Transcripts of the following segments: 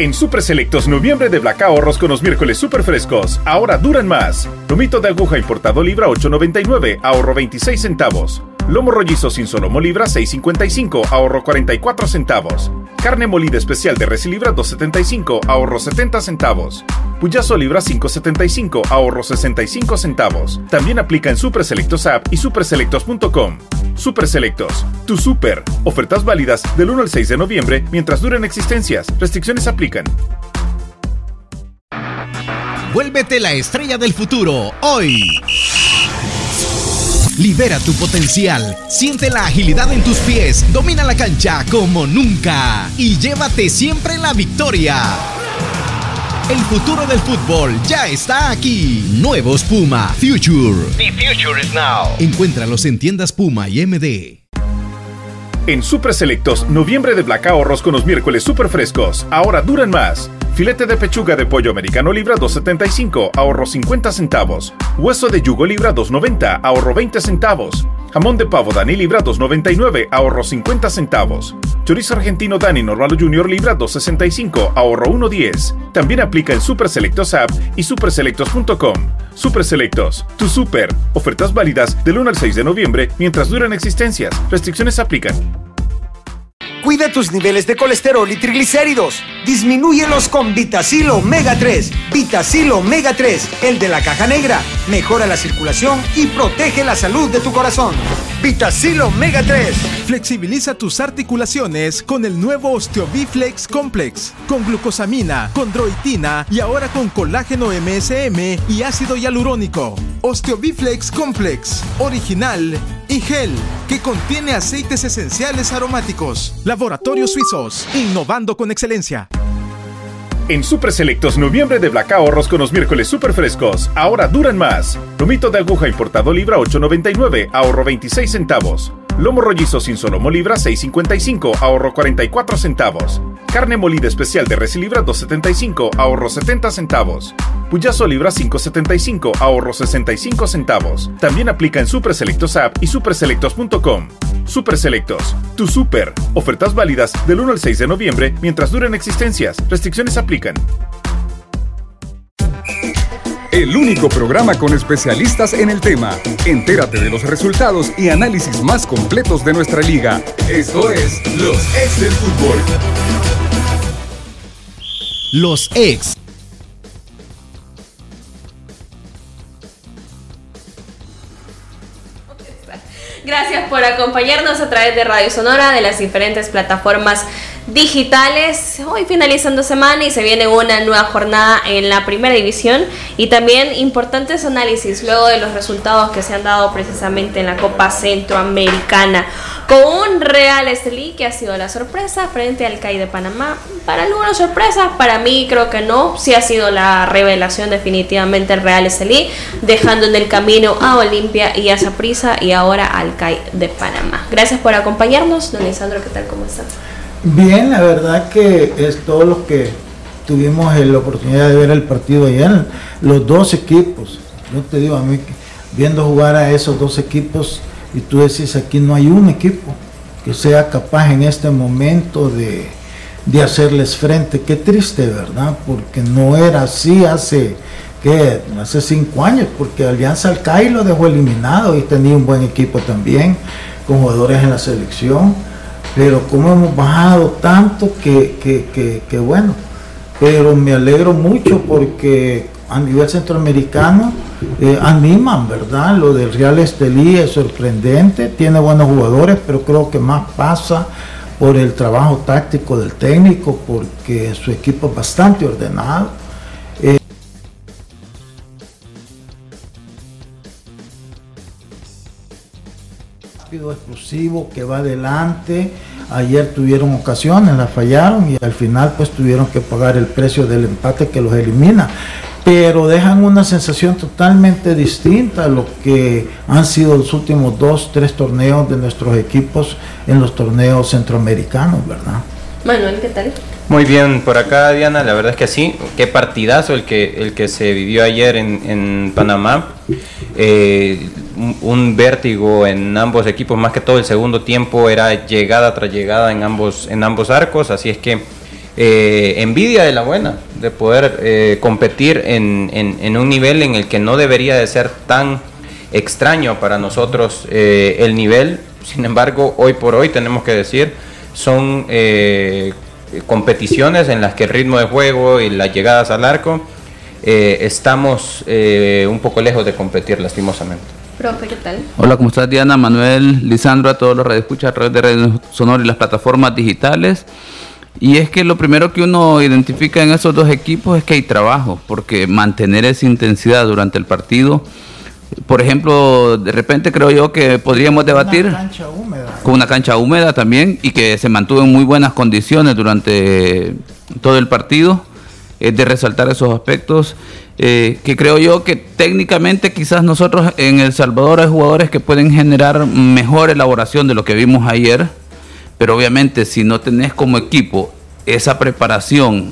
En Super Selectos noviembre de Black ahorros con los miércoles super frescos. Ahora duran más. Lomito de aguja importado libra 8.99, ahorro 26 centavos. Lomo rollizo sin solomo libra 6.55, ahorro 44 centavos. Carne molida especial de res libra 2.75, ahorro 70 centavos. Puyazo libra 5.75, ahorro 65 centavos. También aplica en Super Selectos App y superselectos.com. Super Selectos, tu super. Ofertas válidas del 1 al 6 de noviembre mientras duren existencias. Restricciones aplican. Vuélvete la estrella del futuro hoy. Libera tu potencial, siente la agilidad en tus pies, domina la cancha como nunca y llévate siempre la victoria. El futuro del fútbol ya está aquí. Nuevos Puma Future. The future is now. Encuéntralos en tiendas Puma y MD. En Super Selectos, noviembre de Black ahorros con los miércoles super frescos. Ahora duran más. Filete de pechuga de pollo americano libra 2.75, ahorro 50 centavos. Hueso de yugo libra 2.90, ahorro 20 centavos. Jamón de pavo Dani libra 2.99, ahorro 50 centavos. Chorizo argentino Dani Normal Junior libra 2.65, ahorro 1.10. También aplica en Super Selectos App y superselectos.com. Super Selectos, tu super. Ofertas válidas del 1 al 6 de noviembre mientras duran existencias. Restricciones aplican. Cuida tus niveles de colesterol y triglicéridos. Disminúyelos con Vitacil Omega 3. Vitacil Omega 3, el de la caja negra. Mejora la circulación y protege la salud de tu corazón. Vitacil Omega 3. Flexibiliza tus articulaciones con el nuevo Osteobiflex Complex. Con glucosamina, condroitina y ahora con colágeno MSM y ácido hialurónico. Osteobiflex Complex. Original y gel que contiene aceites esenciales aromáticos. Laboratorios Suizos, innovando con excelencia. En Super Selectos noviembre de Black ahorros con los miércoles super frescos. Ahora duran más. Lomito de aguja importado libra 8.99, ahorro 26 centavos. Lomo rollizo sin solomo libra 6.55, ahorro 44 centavos. Carne molida especial de res libra 2.75, ahorro 70 centavos. Puyazo libra 5.75, ahorro 65 centavos. También aplica en Super Selectos App y superselectos.com. Super Selectos, tu super. Ofertas válidas del 1 al 6 de noviembre mientras duren existencias. Restricciones aplican. El único programa con especialistas en el tema. Entérate de los resultados y análisis más completos de nuestra liga. Esto es Los Ex del Fútbol. Los ex. Gracias por acompañarnos a través de Radio Sonora, de las diferentes plataformas digitales. Hoy finalizando semana y se viene una nueva jornada en la primera división y también importantes análisis luego de los resultados que se han dado precisamente en la Copa Centroamericana con un Real Estelí que ha sido la sorpresa frente al CAI de Panamá. Para algunos sorpresa, para mí creo que no, sí ha sido la revelación definitivamente el Real Estelí, dejando en el camino a Olimpia y a Saprissa y ahora al CAI de Panamá. Gracias por acompañarnos, don Lisandro, ¿qué tal? ¿Cómo estás? Bien, la verdad que es todo lo que tuvimos la oportunidad de ver el partido ayer, los dos equipos, yo te digo a mí, viendo jugar a esos dos equipos, y tú decís, aquí no hay un equipo que sea capaz en este momento de, de hacerles frente. Qué triste, ¿verdad? Porque no era así hace, ¿qué? hace cinco años, porque Alianza Alcai lo dejó eliminado y tenía un buen equipo también, con jugadores en la selección pero como hemos bajado tanto que, que, que, bueno, pero me alegro mucho porque a nivel centroamericano eh, animan, ¿verdad? Lo del Real Estelí es sorprendente, tiene buenos jugadores, pero creo que más pasa por el trabajo táctico del técnico, porque su equipo es bastante ordenado explosivo que va adelante. Ayer tuvieron ocasiones, la fallaron y al final pues tuvieron que pagar el precio del empate que los elimina. Pero dejan una sensación totalmente distinta a lo que han sido los últimos dos, tres torneos de nuestros equipos en los torneos centroamericanos, ¿verdad? Manuel, ¿qué tal? Muy bien, por acá Diana, la verdad es que sí, qué partidazo el que, el que se vivió ayer en, en Panamá. Eh, un, vértigo en ambos equipos, más que todo el segundo tiempo era llegada tras llegada en ambos, en ambos arcos, así es que eh, envidia de la buena, de poder eh, competir en, en, un nivel en el que no debería de ser tan extraño para nosotros eh, el nivel. Sin embargo, hoy por hoy tenemos que decir, son competiciones en las que el ritmo de juego y las llegadas al arco estamos un poco lejos de competir lastimosamente. Profe, ¿qué tal? Hola, ¿cómo estás Diana, Manuel, Lisandro, a todos los radioescuchas a través de redes Sonor y las plataformas digitales? Y es que lo primero que uno identifica en esos dos equipos es que hay trabajo, porque mantener esa intensidad durante el partido, por ejemplo, de repente creo yo que podríamos debatir con una cancha húmeda también y que se mantuvo en muy buenas condiciones durante todo el partido, es de resaltar esos aspectos. Eh, que creo yo que técnicamente quizás nosotros en El Salvador hay jugadores que pueden generar mejor elaboración de lo que vimos ayer, pero obviamente si no tenés como equipo esa preparación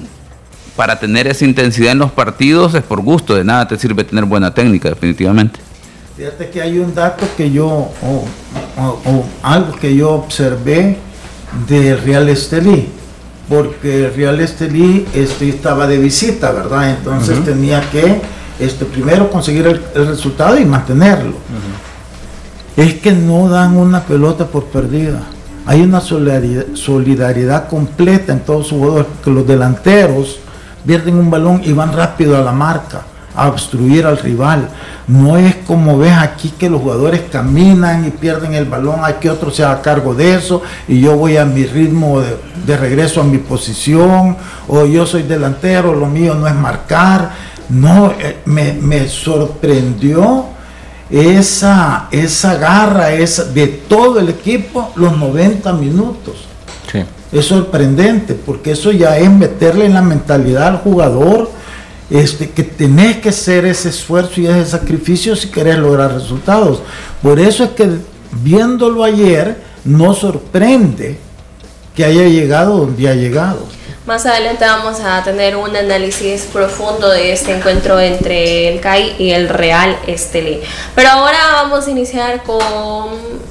para tener esa intensidad en los partidos es por gusto, de nada te sirve tener buena técnica definitivamente. Fíjate que hay un dato que yo, o, algo que yo observé de Real Estelí, porque Real Estelí este, estaba de visita, ¿verdad? Entonces tenía que este, primero conseguir el, resultado y mantenerlo. Es que no dan una pelota por perdida hay una solidaridad, completa en todos sus jugadores, porque los delanteros pierden un balón y van rápido a la marca, a obstruir al rival. No es como ves aquí que los jugadores caminan y pierden el balón, hay que otro se haga cargo de eso y yo voy a mi ritmo de, regreso a mi posición, o yo soy delantero, lo mío no es marcar. No, eh, me, me sorprendió esa, esa garra esa, de todo el equipo los 90 minutos. Es sorprendente porque eso ya es meterle en la mentalidad al jugador este, que tenés que hacer ese esfuerzo y ese sacrificio si querés lograr resultados. Por eso es que viéndolo ayer no sorprende que haya llegado donde ha llegado. Más adelante vamos a tener un análisis profundo de este encuentro entre el CAI y el Real Estelí. Pero ahora vamos a iniciar con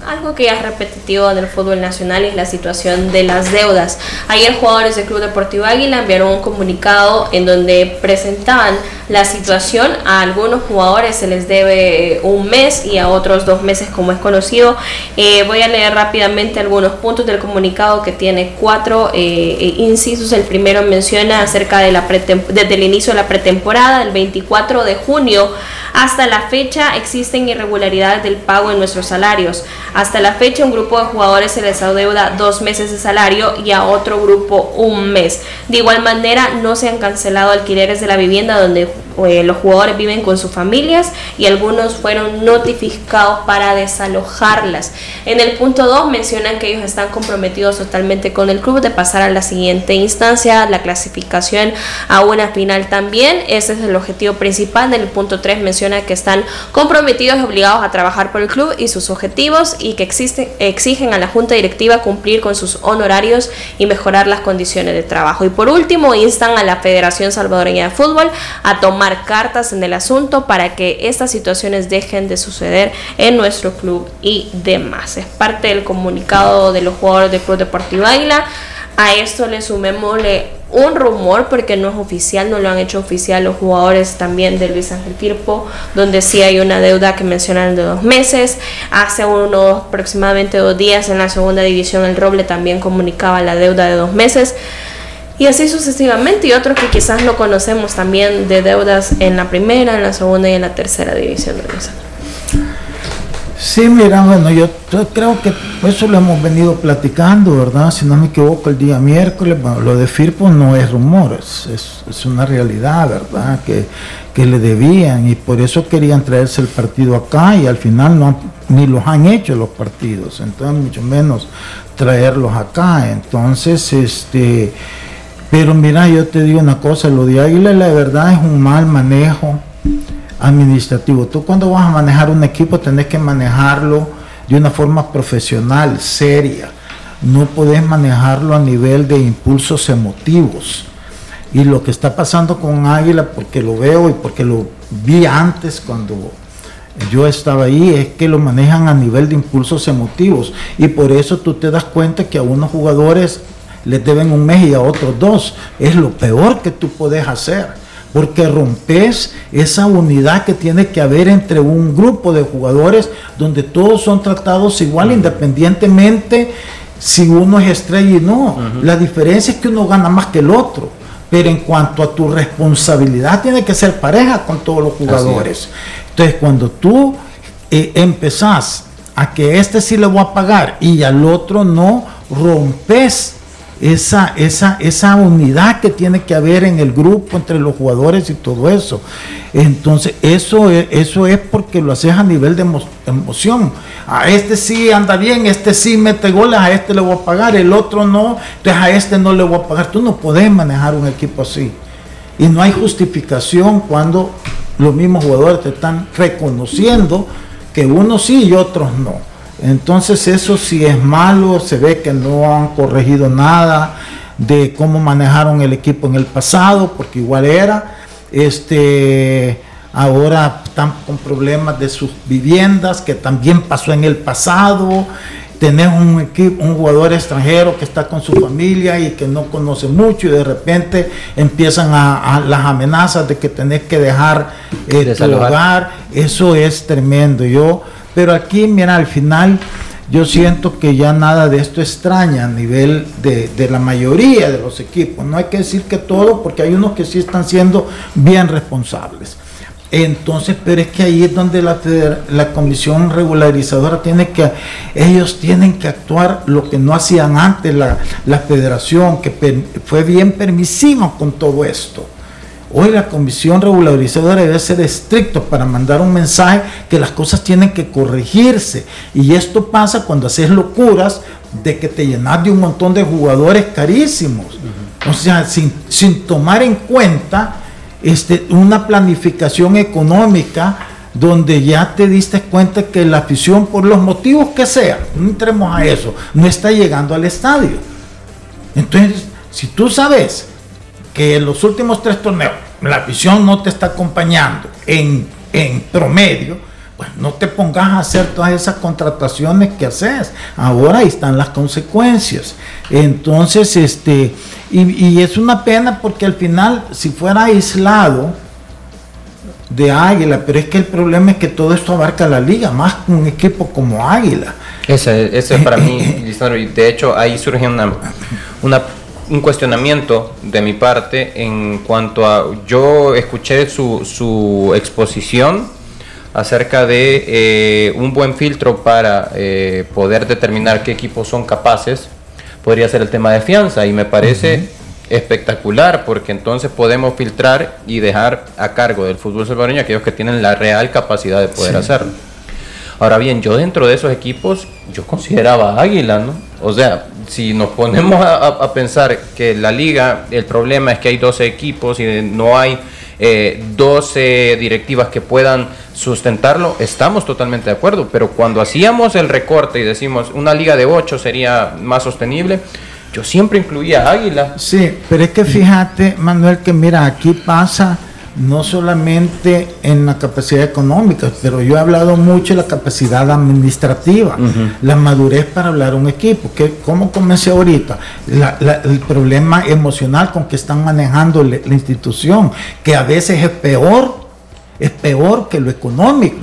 algo que es repetitivo en el fútbol nacional y es la situación de las deudas. Ayer jugadores del Club Deportivo Águila enviaron un comunicado en donde presentaban la situación. A algunos jugadores se les debe un mes y a otros dos meses como es conocido. Eh, voy a leer rápidamente algunos puntos del comunicado que tiene cuatro eh, incisos. El primero menciona acerca de la desde el inicio de la pretemporada, el 24 de junio hasta la fecha existen irregularidades del pago en nuestros salarios. Hasta la fecha un grupo de jugadores se les adeuda dos meses de salario y a otro grupo un mes. De igual manera no se han cancelado alquileres de la vivienda donde eh, los jugadores viven con sus familias y algunos fueron notificados para desalojarlas. En el punto 2 mencionan que ellos están comprometidos totalmente con el club de pasar a la siguiente instancia, la clasificación a una final también. Ese es el objetivo principal. En el punto 3 que están comprometidos y obligados a trabajar por el club y sus objetivos y que existen, exigen a la junta directiva cumplir con sus honorarios y mejorar las condiciones de trabajo. Y por último, instan a la Federación Salvadoreña de Fútbol a tomar cartas en el asunto para que estas situaciones dejen de suceder en nuestro club y demás. Es parte del comunicado de los jugadores del Club Deportivo Águila. A esto le sumémosle un rumor, porque no es oficial, no lo han hecho oficial los jugadores también de Luis Ángel Firpo, donde sí hay una deuda que mencionan de dos meses. Hace unos aproximadamente dos días en la segunda división el Roble también comunicaba la deuda de dos meses. Y así sucesivamente, y otros que quizás no conocemos también de deudas en la primera, en la segunda y en la tercera división de Sí, mira, bueno, yo, creo que eso lo hemos venido platicando, ¿verdad? Si no me equivoco, el día miércoles, bueno, lo de Firpo no es rumor, es, una realidad, ¿verdad? Que, que, le debían y por eso querían traerse el partido acá y al final no ni los han hecho los partidos, entonces mucho menos traerlos acá. Entonces, este pero mira, yo te digo una cosa, lo de Águila la verdad es un mal manejo administrativo. Tú cuando vas a manejar un equipo tenés que manejarlo de una forma profesional, seria. No podés manejarlo a nivel de impulsos emotivos. Y lo que está pasando con Águila, porque lo veo y porque lo vi antes cuando yo estaba ahí, es que lo manejan a nivel de impulsos emotivos. Y por eso tú te das cuenta que a unos jugadores les deben un mes y a otros dos. Es lo peor que tú puedes hacer, porque rompes esa unidad que tiene que haber entre un grupo de jugadores donde todos son tratados igual, independientemente si uno es estrella y no. La diferencia es que uno gana más que el otro. Pero en cuanto a tu responsabilidad, tiene que ser pareja con todos los jugadores. Entonces, cuando tú eh, empezás a que este sí le voy a pagar y al otro no, rompes esa, esa, esa unidad que tiene que haber en el grupo entre los jugadores y todo eso. Entonces, eso es, eso es porque lo haces a nivel de emoción. A este sí anda bien, este sí mete goles, a este le voy a pagar, el otro no, entonces a este no le voy a pagar. Tú no puedes manejar un equipo así. Y no hay justificación cuando los mismos jugadores te están reconociendo que unos sí y otros no. Entonces eso sí es malo, se ve que no han corregido nada de cómo manejaron el equipo en el pasado, porque igual era. Este, ahora están con problemas de sus viviendas, que también pasó en el pasado. Tenés un equipo, un jugador extranjero que está con su familia y que no conoce mucho y de repente empiezan a, las amenazas de que tenés que dejar eh, tu hogar. Eso es tremendo. Yo pero aquí, mira, al final yo siento que ya nada de esto extraña a nivel de, la mayoría de los equipos. No hay que decir que todo, porque hay unos que sí están siendo bien responsables. Entonces, pero es que ahí es donde la, la, comisión regularizadora tiene que, ellos tienen que actuar lo que no hacían antes la, la federación, que fue bien permisiva con todo esto. Hoy la comisión regularizadora debe ser estricto para mandar un mensaje que las cosas tienen que corregirse. Y esto pasa cuando haces locuras de que te llenas de un montón de jugadores carísimos. O sea, sin, tomar en cuenta este, una planificación económica donde ya te diste cuenta que la afición, por los motivos que sea, no entremos a eso, no está llegando al estadio. Entonces, si tú sabes que en los últimos tres torneos la afición no te está acompañando en, promedio, pues no te pongas a hacer todas esas contrataciones que haces. Ahora ahí están las consecuencias. Entonces, este, y, es una pena porque al final, si fuera aislado de Águila, pero es que el problema es que todo esto abarca la liga, más un equipo como Águila. Ese, ese es para mí, y de hecho ahí surge una, una un cuestionamiento de mi parte en cuanto a, yo escuché su, su exposición acerca de eh, un buen filtro para eh, poder determinar qué equipos son capaces, podría ser el tema de fianza y me parece espectacular porque entonces podemos filtrar y dejar a cargo del fútbol salvadoreño aquellos que tienen la real capacidad de poder hacerlo. Ahora bien, yo dentro de esos equipos, yo consideraba Águila, ¿no? O sea, si nos ponemos a, pensar que la liga, el problema es que hay 12 equipos y no hay eh, 12 directivas que puedan sustentarlo, estamos totalmente de acuerdo, pero cuando hacíamos el recorte y decimos una liga de 8 sería más sostenible, yo siempre incluía Águila. Sí, pero es que fíjate, Manuel, que mira, aquí pasa no solamente en la capacidad económica, pero yo he hablado mucho de la capacidad administrativa, la madurez para hablar un equipo, que como comencé ahorita, el problema emocional con que están manejando la, institución, que a veces es peor, es peor que lo económico,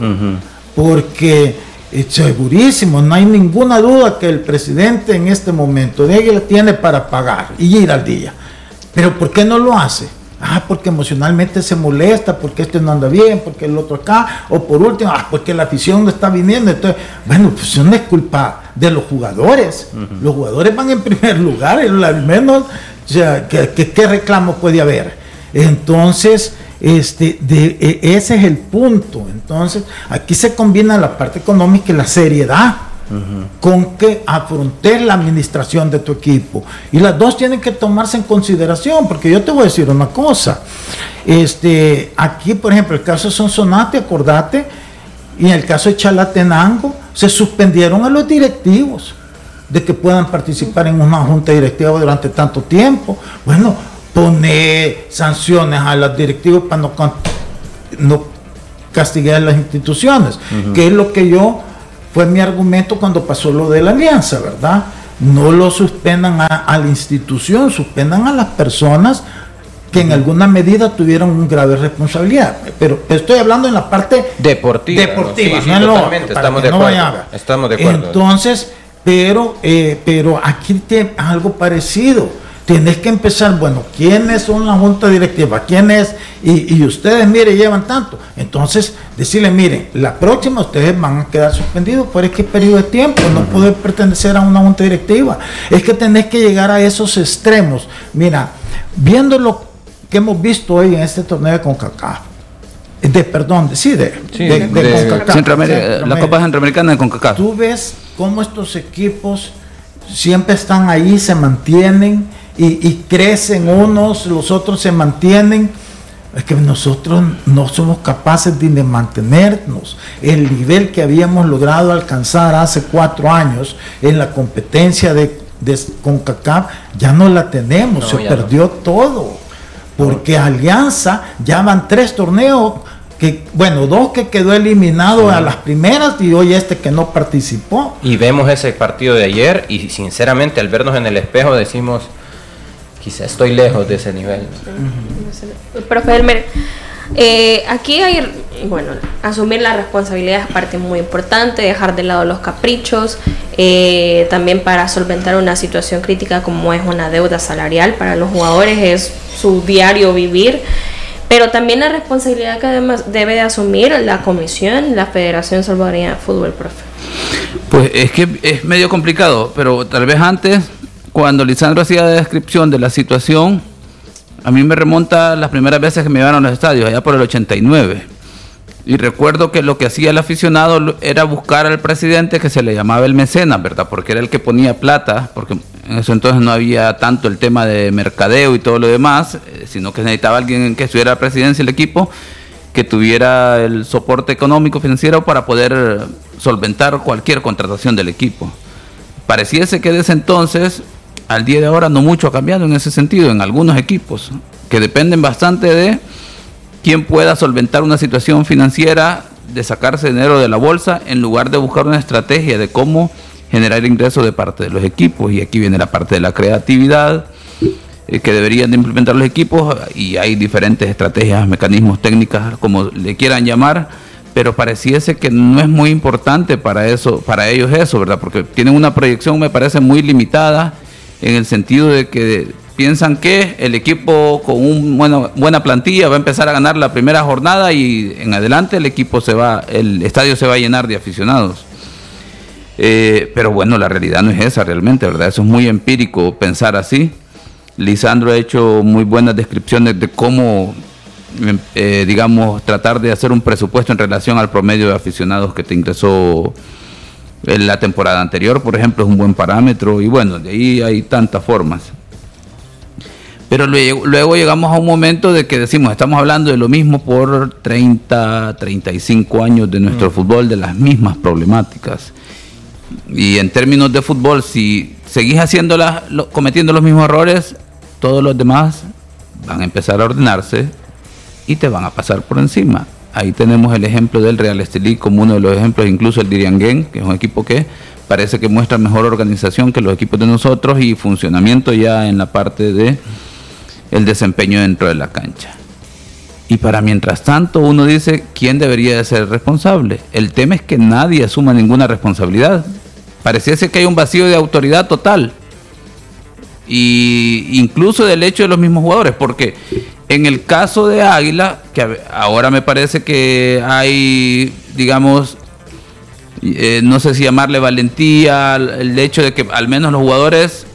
porque es segurísimo, no hay ninguna duda que el presidente en este momento de tiene para pagar y ir al día. Pero ¿por qué no lo hace? Ah, porque emocionalmente se molesta, porque este no anda bien, porque el otro acá, o por último, ah, porque la afición no está viniendo. Entonces, bueno, pues eso no es culpa de los jugadores. Los jugadores van en primer lugar, al menos, o sea, ¿qué, reclamo puede haber? Entonces, este, de, e, ese es el punto. Entonces, aquí se combina la parte económica y la seriedad con que afrontes la administración de tu equipo. Y las dos tienen que tomarse en consideración, porque yo te voy a decir una cosa. Este, aquí, por ejemplo, el caso de Sonsonate, acordate, y en el caso de Chalatenango, se suspendieron a los directivos de que puedan participar en una junta directiva durante tanto tiempo. Bueno, pone sanciones a los directivos para no, no castigar a las instituciones, que es lo que yo fue mi argumento cuando pasó lo de la alianza, ¿verdad? no lo suspendan a, a la institución, suspendan a las personas que en alguna medida tuvieron una grave responsabilidad. Pero estoy hablando en la parte deportiva. Deportiva, Sí, sí, no lo estamos de no acuerdo. Estamos de acuerdo. Entonces, pero, eh, pero aquí tiene algo parecido. Tienes que empezar, bueno, ¿quiénes son la junta directiva? ¿Quién es? Y, y ustedes, mire, llevan tanto. Entonces, decirle, miren, la próxima ustedes van a quedar suspendidos por qué periodo de tiempo, no poder pertenecer a una junta directiva. Es que tenés que llegar a esos extremos. Mira, viendo lo que hemos visto hoy en este torneo de CONCACAF, de, perdón, de, sí, de, Sí, de- de de- CONCACAF, Centroamérica, la. Copa Centroamericana de CONCACAF. Tú ves cómo estos equipos siempre están ahí, se mantienen y, y crecen unos, los otros se mantienen. Es que nosotros no somos capaces de, mantenernos. El nivel que habíamos logrado alcanzar hace cuatro años en la competencia de, de CONCACAF ya no la tenemos, No, se no. perdió todo. Porque Alianza ya van tres torneos que, bueno, dos que quedó eliminado a las primeras y hoy este que no participó. Y vemos ese partido de ayer y sinceramente al vernos en el espejo decimos, quizá estoy lejos de ese nivel. Profe Elmer, eh, aquí hay, bueno, asumir la responsabilidad es parte muy importante, dejar de lado los caprichos, eh, también para solventar una situación crítica como es una deuda salarial para los jugadores, es su diario vivir, pero también la responsabilidad que además debe de asumir la comisión, la Federación Salvadoreña de Fútbol, profe. Pues es que es medio complicado, pero tal vez antes, cuando Lisandro hacía la descripción de la situación, a mí me remonta las primeras veces que me llevaron a los estadios, allá por el 89. Y recuerdo que lo que hacía el aficionado era buscar al presidente que se le llamaba el mecenas, ¿verdad? Porque era el que ponía plata, porque en eso entonces no había tanto el tema de mercadeo y todo lo demás, eh, sino que necesitaba alguien que estuviera a la presidencia del equipo, que tuviera el soporte económico financiero para poder solventar cualquier contratación del equipo. Pareciese que desde entonces, al día de ahora, no mucho ha cambiado en ese sentido, en algunos equipos, que dependen bastante de quién pueda solventar una situación financiera, de sacarse dinero de la bolsa, en lugar de buscar una estrategia de cómo generar ingresos de parte de los equipos. Y aquí viene la parte de la creatividad eh, que deberían de implementar los equipos y hay diferentes estrategias, mecanismos, técnicas, como le quieran llamar, pero pareciese que no es muy importante para eso, para ellos eso, ¿verdad? Porque tienen una proyección, me parece, muy limitada en el sentido de que piensan que el equipo con una buena, buena plantilla va a empezar a ganar la primera jornada y en adelante el equipo se va, el estadio se va a llenar de aficionados. Eh, pero bueno, la realidad no es esa realmente, ¿verdad? Eso es muy empírico pensar así. Lisandro ha hecho muy buenas descripciones de cómo, em, eh, digamos, tratar de hacer un presupuesto en relación al promedio de aficionados que te ingresó en la temporada anterior, por ejemplo, es un buen parámetro y bueno, de ahí hay tantas formas. Pero luego, llegamos a un momento de que decimos, estamos hablando de lo mismo por 30, 35 años de nuestro fútbol, de las mismas problemáticas. Y en términos de fútbol, si seguís haciendo las- lo- cometiendo los mismos errores, todos los demás van a empezar a ordenarse y te van a pasar por encima. Ahí tenemos el ejemplo del Real Estelí como uno de los ejemplos, incluso el Diriangén, que es un equipo que parece que muestra mejor organización que los equipos de nosotros y funcionamiento ya en la parte de el desempeño dentro de la cancha. Y para mientras tanto uno dice, ¿quién debería de ser responsable? El tema es que nadie asuma ninguna responsabilidad. Pareciese que hay un vacío de autoridad total. Y incluso del hecho de los mismos jugadores, porque en el caso de Águila, que ahora me parece que hay, digamos, eh, no sé si llamarle valentía, el hecho de que al menos los jugadores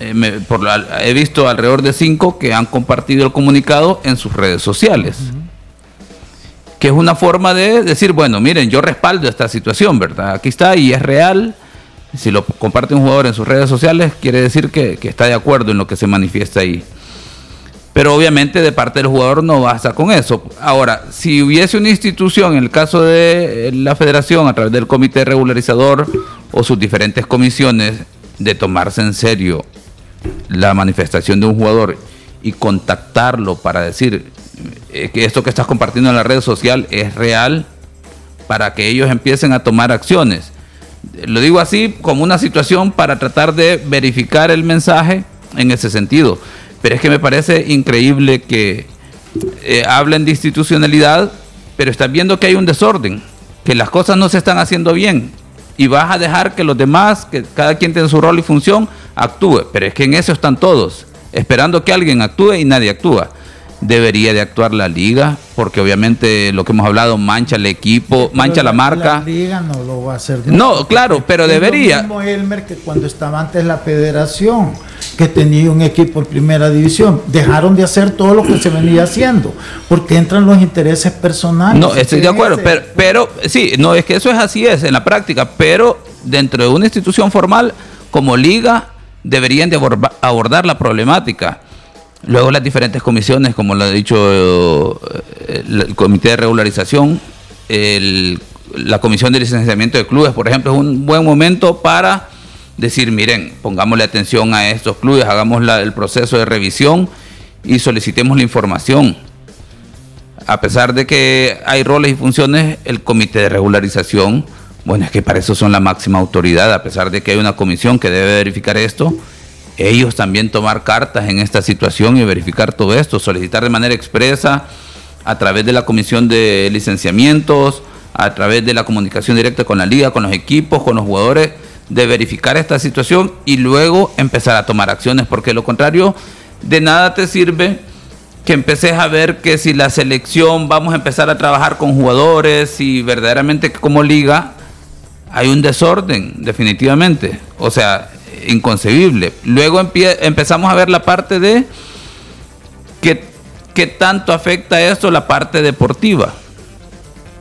eh, me- por la- he visto alrededor de cinco que han compartido el comunicado en sus redes sociales. Que es una forma de decir, bueno, miren, yo respaldo esta situación, ¿verdad? Aquí está y es real. Si lo comparte un jugador en sus redes sociales, quiere decir que, que está de acuerdo en lo que se manifiesta ahí. Pero obviamente de parte del jugador no basta con eso. Ahora, si hubiese una institución, en el caso de la federación, a través del comité regularizador o sus diferentes comisiones, de tomarse en serio la manifestación de un jugador y contactarlo para decir eh, que esto que estás compartiendo en la red social es real, para que ellos empiecen a tomar acciones. Lo digo así como una situación para tratar de verificar el mensaje en ese sentido. Pero es que me parece increíble que eh, hablen de institucionalidad, pero estás viendo que hay un desorden, que las cosas no se están haciendo bien. Y vas a dejar que los demás, que cada quien tenga su rol y función, actúe. Pero es que en eso están todos, esperando que alguien actúe y nadie actúa debería de actuar la liga, porque obviamente lo que hemos hablado mancha el equipo, mancha la, marca. La liga no lo va a hacer. no, claro, pero debería. Lo mismo Elmer que cuando estaba antes la federación, que tenía un equipo en primera división, dejaron de hacer todo lo que se venía haciendo, porque entran los intereses personales. No, estoy de acuerdo, pero, pero sí, no es que eso es así es en la práctica, pero dentro de una institución formal como liga deberían de abordar la problemática Luego las diferentes comisiones, como lo ha dicho eh, el, Comité de Regularización, la Comisión de Licenciamiento de Clubes, por ejemplo, es un buen momento para decir, miren, pongámosle atención a estos clubes, hagamos el proceso de revisión y solicitemos la información. A pesar de que hay roles y funciones, el Comité de Regularización, bueno, es que para eso son la máxima autoridad, a pesar de que hay una comisión que debe verificar esto, ellos también tomar cartas en esta situación y verificar todo esto, solicitar de manera expresa a través de la comisión de licenciamientos, a través de la comunicación directa con la liga, con los equipos, con los jugadores, de verificar esta situación y luego empezar a tomar acciones, porque lo contrario, de nada te sirve que empeces a ver que si la selección vamos a empezar a trabajar con jugadores y verdaderamente como liga hay un desorden, definitivamente. O sea, inconcebible. Luego empezamos a ver la parte de qué, tanto afecta esto la parte deportiva.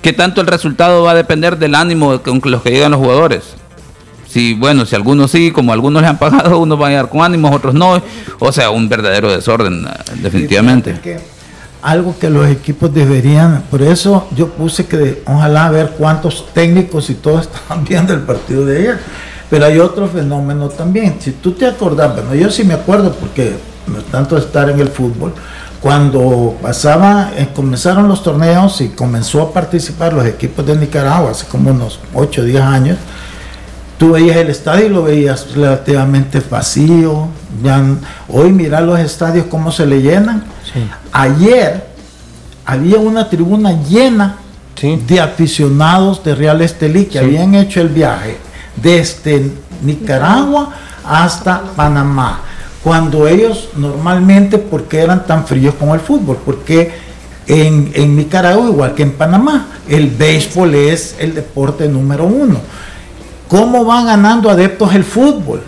¿Qué tanto el resultado va a depender del ánimo con los que llegan los jugadores? Si, bueno, si algunos sí, como algunos les han pagado, unos van a llegar con ánimos, otros no. O sea, un verdadero desorden, definitivamente. algo que los equipos deberían, por eso yo puse que ojalá ver cuántos técnicos y todos estaban viendo el partido de ayer pero hay otro fenómeno también. Si tú te acordás, bueno, yo sí me acuerdo porque no tanto estar en el fútbol, cuando pasaba, eh, comenzaron los torneos y comenzó a participar los equipos de Nicaragua hace como unos 8 o 10 años, tú veías el estadio y lo veías relativamente vacío. Ya, hoy mira los estadios cómo se le llenan. Ayer había una tribuna llena de aficionados de Real Estelí que habían hecho el viaje desde Nicaragua hasta Panamá. Cuando ellos normalmente, ¿por qué eran tan fríos con el fútbol? Porque en, Nicaragua, igual que en Panamá, el béisbol es el deporte número uno. ¿Cómo va ganando adeptos el fútbol?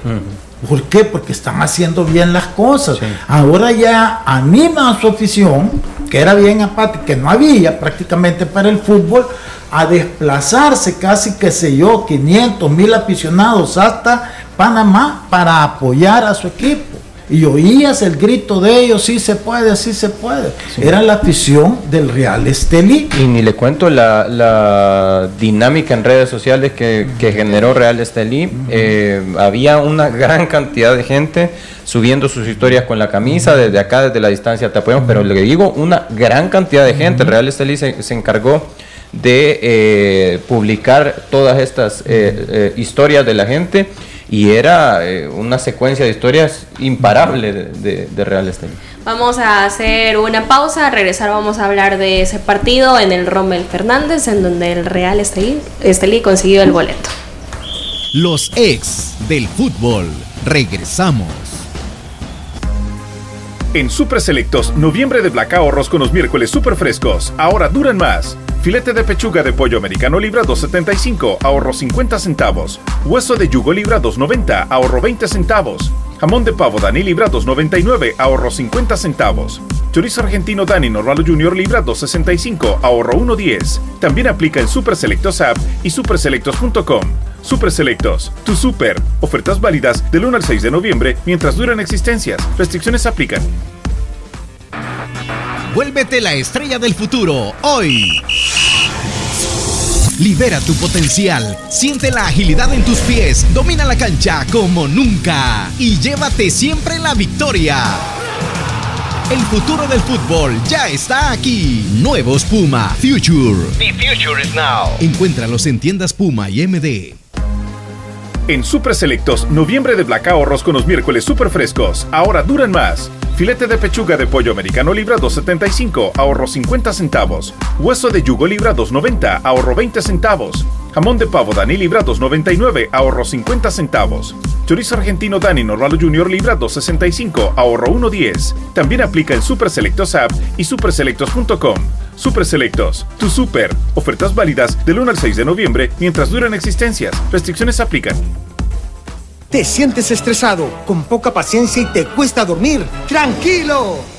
¿Por qué? Porque están haciendo bien las cosas. Ahora ya anima a su afición, que era bien apática, que no había prácticamente para el fútbol, a desplazarse casi, que sé yo, 500 mil aficionados hasta Panamá para apoyar a su equipo. Y oías el grito de ellos, sí se puede, sí se puede. Era la afición del Real Estelí. Y ni le cuento la, dinámica en redes sociales que, generó Real Estelí. Eh, había una gran cantidad de gente subiendo sus historias con la camisa, desde acá, desde la distancia te apoyamos, pero le digo, una gran cantidad de gente. Real Estelí se, se encargó de eh, publicar todas estas eh, eh, historias de la gente y era una secuencia de historias imparable de, Real Estelí. Vamos a hacer una pausa, a regresar vamos a hablar de ese partido en el Rommel Fernández, en donde el Real Estelí, Estelí consiguió el boleto. Los ex del fútbol. Regresamos. En Super Selectos, noviembre de Black Ahorros con los miércoles super frescos. Ahora duran más. Filete de pechuga de pollo americano libra 2.75, ahorro 50 centavos. Hueso de yugo libra 2.90, ahorro 20 centavos. Jamón de pavo Dani libra 2.99, ahorro 50 centavos. Chorizo argentino Dani Normal Junior libra 2.65, ahorro 1.10. También aplica en Super Selectos App y superselectos.com. Super Selectos, tu super. Ofertas válidas del 1 al 6 de noviembre mientras duran existencias. Restricciones aplican. Vuélvete la estrella del futuro hoy. Libera tu potencial, siente la agilidad en tus pies, domina la cancha como nunca y llévate siempre la victoria. El futuro del fútbol ya está aquí. Nuevos Puma Future. The future is now. Encuéntralos en tiendas Puma y MD. En Super Selectos, noviembre de Black Ahorros con los miércoles super frescos. Ahora duran más. Filete de pechuga de pollo americano libra 2.75, ahorro 50 centavos. Hueso de yugo libra 2.90, ahorro 20 centavos. Jamón de pavo Dani libra 2.99, ahorro 50 centavos. Chorizo argentino Dani Normal Junior libra 2.65, ahorro 1.10. También aplica en Super Selectos App y superselectos.com. Super Selectos, tu super. Ofertas válidas del 1 al 6 de noviembre mientras duran existencias. Restricciones aplican. ¿Te sientes estresado, con poca paciencia y te cuesta dormir? ¡Tranquilo!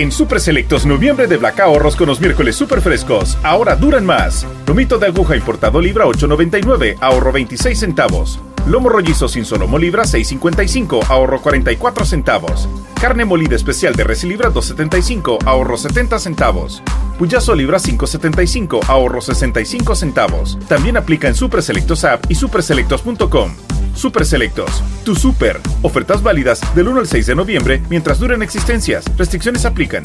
En Super Selectos noviembre de Black Ahorros con los miércoles super frescos. Ahora duran más. Lomito de aguja importado libra 8.99, ahorro 26 centavos. Lomo rollizo sin solomo libra 6.55, ahorro 44 centavos. Carne molida especial de res libra 2.75, ahorro 70 centavos. Puyazo libra 5.75, ahorro 65 centavos. También aplica en Super Selectos App y superselectos.com. Super Selectos, tu super. Ofertas válidas del 1 al 6 de noviembre mientras duren existencias. Restricciones aplican.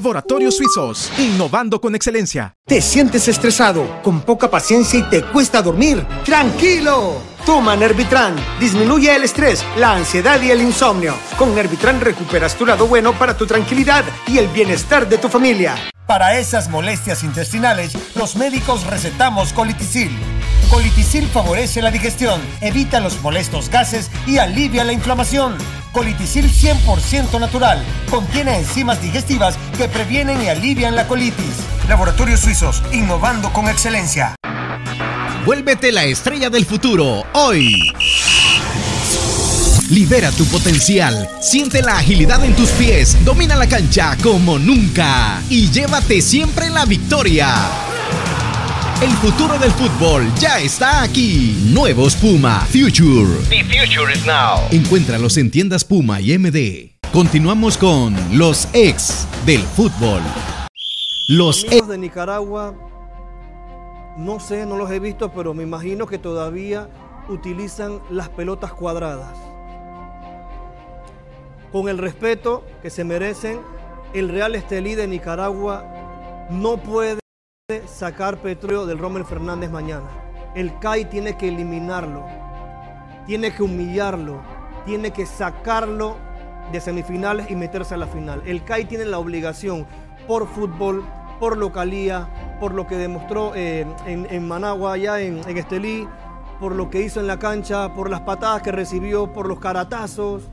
Laboratorios Suizos, innovando con excelencia. ¿Te sientes estresado, con poca paciencia y te cuesta dormir? ¡Tranquilo! Toma Nervitran. Disminuye el estrés, la ansiedad y el insomnio. Con Nervitran recuperas tu lado bueno para tu tranquilidad y el bienestar de tu familia. Para esas molestias intestinales, los médicos recetamos colitisil. Colitisil favorece la digestión, evita los molestos gases y alivia la inflamación. Colitisil 100% natural. Contiene enzimas digestivas que previenen y alivian la colitis. Laboratorios Suizos, innovando con excelencia. Vuélvete la estrella del futuro hoy. Libera tu potencial, siente la agilidad en tus pies, domina la cancha como nunca y llévate siempre la victoria. El futuro del fútbol ya está aquí. Nuevos Puma Future. The future is now. Encuéntralos en tiendas Puma y MD. Continuamos con los ex del fútbol. Los ex de Nicaragua, no sé, no los he visto, pero me imagino que todavía utilizan las pelotas cuadradas. Con el respeto que se merecen, el Real Estelí de Nicaragua no puede sacar petróleo del Rommel Fernández mañana. El CAI tiene que eliminarlo, tiene que humillarlo, tiene que sacarlo de semifinales y meterse a la final. El CAI tiene la obligación por fútbol, por localía, por lo que demostró eh, en, en Managua, allá en, en Estelí, por lo que hizo en la cancha, por las patadas que recibió, por los caratazos,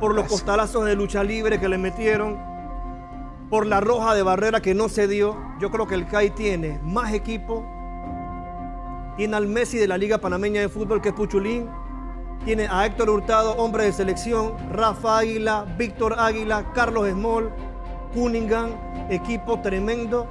por los costalazos de lucha libre que le metieron, por la roja de barrera que no se dio. Yo creo que el CAI tiene más equipo. Tiene al Messi de la Liga Panameña de Fútbol, que es Puchulín. Tiene a Héctor Hurtado, hombre de selección. Rafa Águila, Víctor Águila, Carlos Small, Cunningham. Equipo tremendo.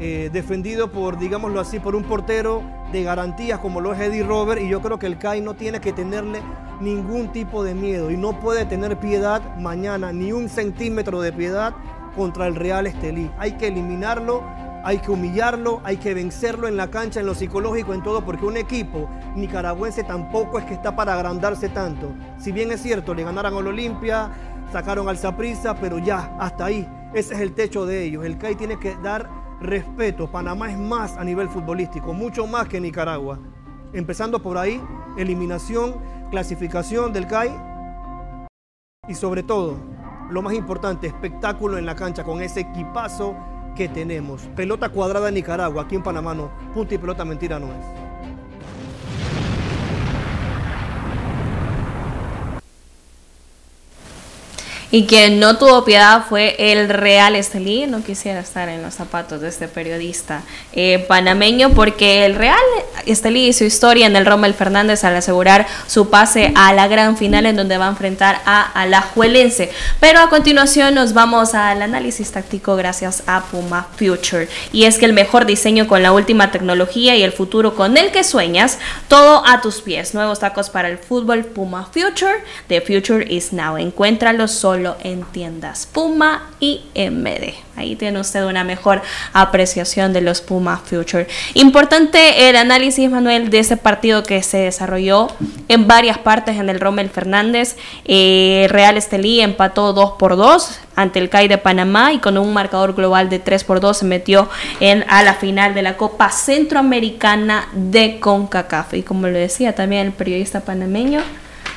eh, defendido por, digámoslo así, por un portero de garantías como lo es Eddie Robert. Y yo creo que el CAI no tiene que tenerle ningún tipo de miedo y no puede tener piedad mañana, ni un centímetro de piedad contra el Real Estelí. Hay que eliminarlo, hay que humillarlo, hay que vencerlo en la cancha, en lo psicológico, en todo, porque un equipo nicaragüense tampoco es que está para agrandarse tanto. Si bien es cierto, le ganaron al Olimpia, sacaron al Saprissa, pero ya, hasta ahí. Ese es el techo de ellos. El CAI tiene que dar respeto. Panamá es más a nivel futbolístico, mucho más que Nicaragua. Empezando por ahí, eliminación, clasificación del CAI y sobre todo, lo más importante, espectáculo en la cancha con ese equipazo que tenemos. Pelota cuadrada en Nicaragua, aquí en Panamá no. Punto y pelota mentira no es. Y quien no tuvo piedad fue el Real Estelí. No quisiera estar en los zapatos de este periodista eh, panameño porque el Real Estelí hizo historia en el Rommel Fernández al asegurar su pase a la gran final en donde va a enfrentar a Alajuelense. Pero a continuación nos vamos al análisis táctico gracias a Puma Future. Y es que el mejor diseño con la última tecnología y el futuro con el que sueñas, todo a tus pies. Nuevos tacos para el fútbol Puma Future. The future is now. Encuéntralos solo en tiendas Puma y MD. Ahí tiene usted una mejor apreciación de los Puma Future. Importante el análisis, Manuel, de ese partido que se desarrolló en varias partes en el Rommel Fernández. Eh, Real Estelí empató 2 por 2 ante el CAI de Panamá y con un marcador global de 3 por 2 se metió en, a la final de la Copa Centroamericana de CONCACAF. Y como lo decía también el periodista panameño,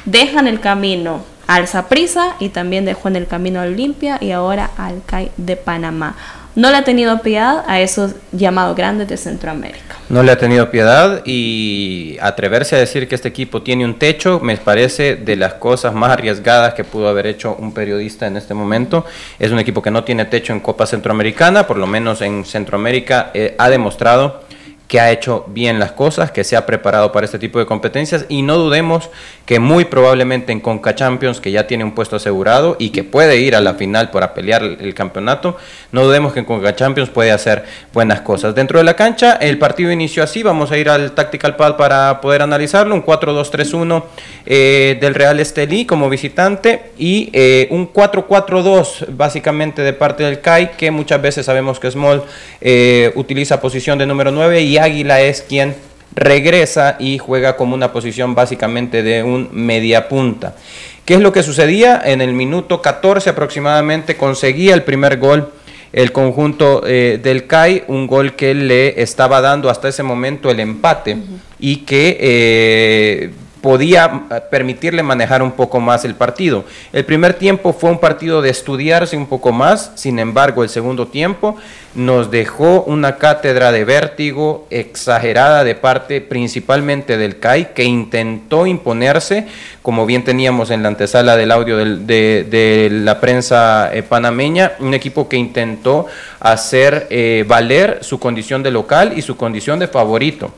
dejan el camino al Prisa y también dejó en el camino a Olimpia y ahora al CAI de Panamá. No le ha tenido piedad a esos llamados grandes de Centroamérica. No le ha tenido piedad y atreverse a decir que este equipo tiene un techo me parece de las cosas más arriesgadas que pudo haber hecho un periodista en este momento. Es un equipo que no tiene techo en Copa Centroamericana, por lo menos en Centroamérica eh, ha demostrado que ha hecho bien las cosas, que se ha preparado para este tipo de competencias. Y no dudemos que muy probablemente en Conca Champions, que ya tiene un puesto asegurado y que puede ir a la final para pelear el campeonato, no dudemos que en Conca Champions puede hacer buenas cosas. Dentro de la cancha, el partido inició así, vamos a ir al Tactical Pad para poder analizarlo, un 4-2-3-1 eh, del Real Estelí como visitante y eh, un 4-4-2 básicamente de parte del CAI, que muchas veces sabemos que Small eh, utiliza posición de número 9 y Águila es quien regresa y juega como una posición básicamente de un media punta. ¿Qué es lo que sucedía? En el minuto 14 aproximadamente conseguía el primer gol el conjunto eh, del CAI, un gol que le estaba dando hasta ese momento el empate y que eh, podía eh, permitirle manejar un poco más el partido. El primer tiempo fue un partido de estudiarse un poco más, sin embargo el segundo tiempo nos dejó una cátedra de vértigo exagerada de parte principalmente del CAI, que intentó imponerse, como bien teníamos en la antesala del audio de, la prensa eh, panameña, un equipo que intentó hacer eh, valer su condición de local y su condición de favorito.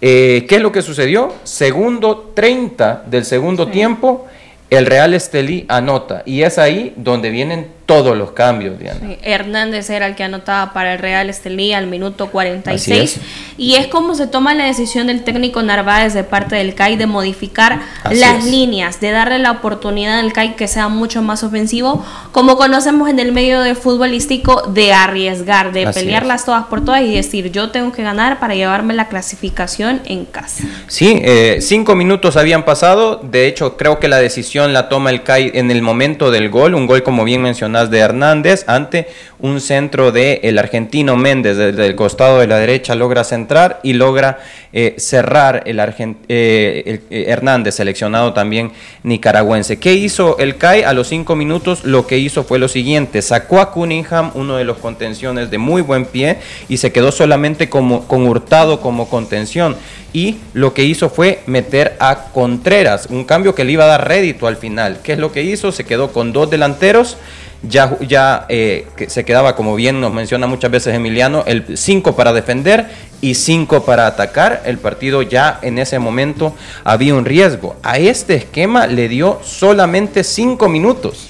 Eh, ¿Qué es lo que sucedió? Segundo 30 del segundo tiempo, el Real Estelí anota. Y es ahí donde vienen todos los cambios, Diana. Hernández era el que anotaba para el Real Estelí al minuto 46. Y es como se toma la decisión del técnico Narváez de parte del CAI de modificar las líneas, de darle la oportunidad al CAI que sea mucho más ofensivo, como conocemos en el medio de futbolístico, de arriesgar, de pelearlas todas por todas y decir yo tengo que ganar para llevarme la clasificación en casa. Sí, eh, cinco minutos habían pasado, de hecho creo que la decisión la toma el CAI en el momento del gol, un gol como bien mencionado de Hernández ante un centro del el argentino Méndez desde el costado de la derecha logra centrar y logra eh, cerrar el, eh, eh, Hernández seleccionado también nicaragüense. ¿Qué hizo el CAI a los cinco minutos? Lo que hizo fue lo siguiente, sacó a Cunningham, uno de los contenciones de muy buen pie y se quedó solamente como, con Hurtado como contención y lo que hizo fue meter a Contreras, un cambio que le iba a dar rédito al final. ¿Qué es lo que hizo? Se quedó con dos delanteros ya, ya eh, se quedaba, como bien nos menciona muchas veces Emiliano, el 5 para defender y 5 para atacar. El partido ya en ese momento había un riesgo. A este esquema le dio solamente 5 minutos.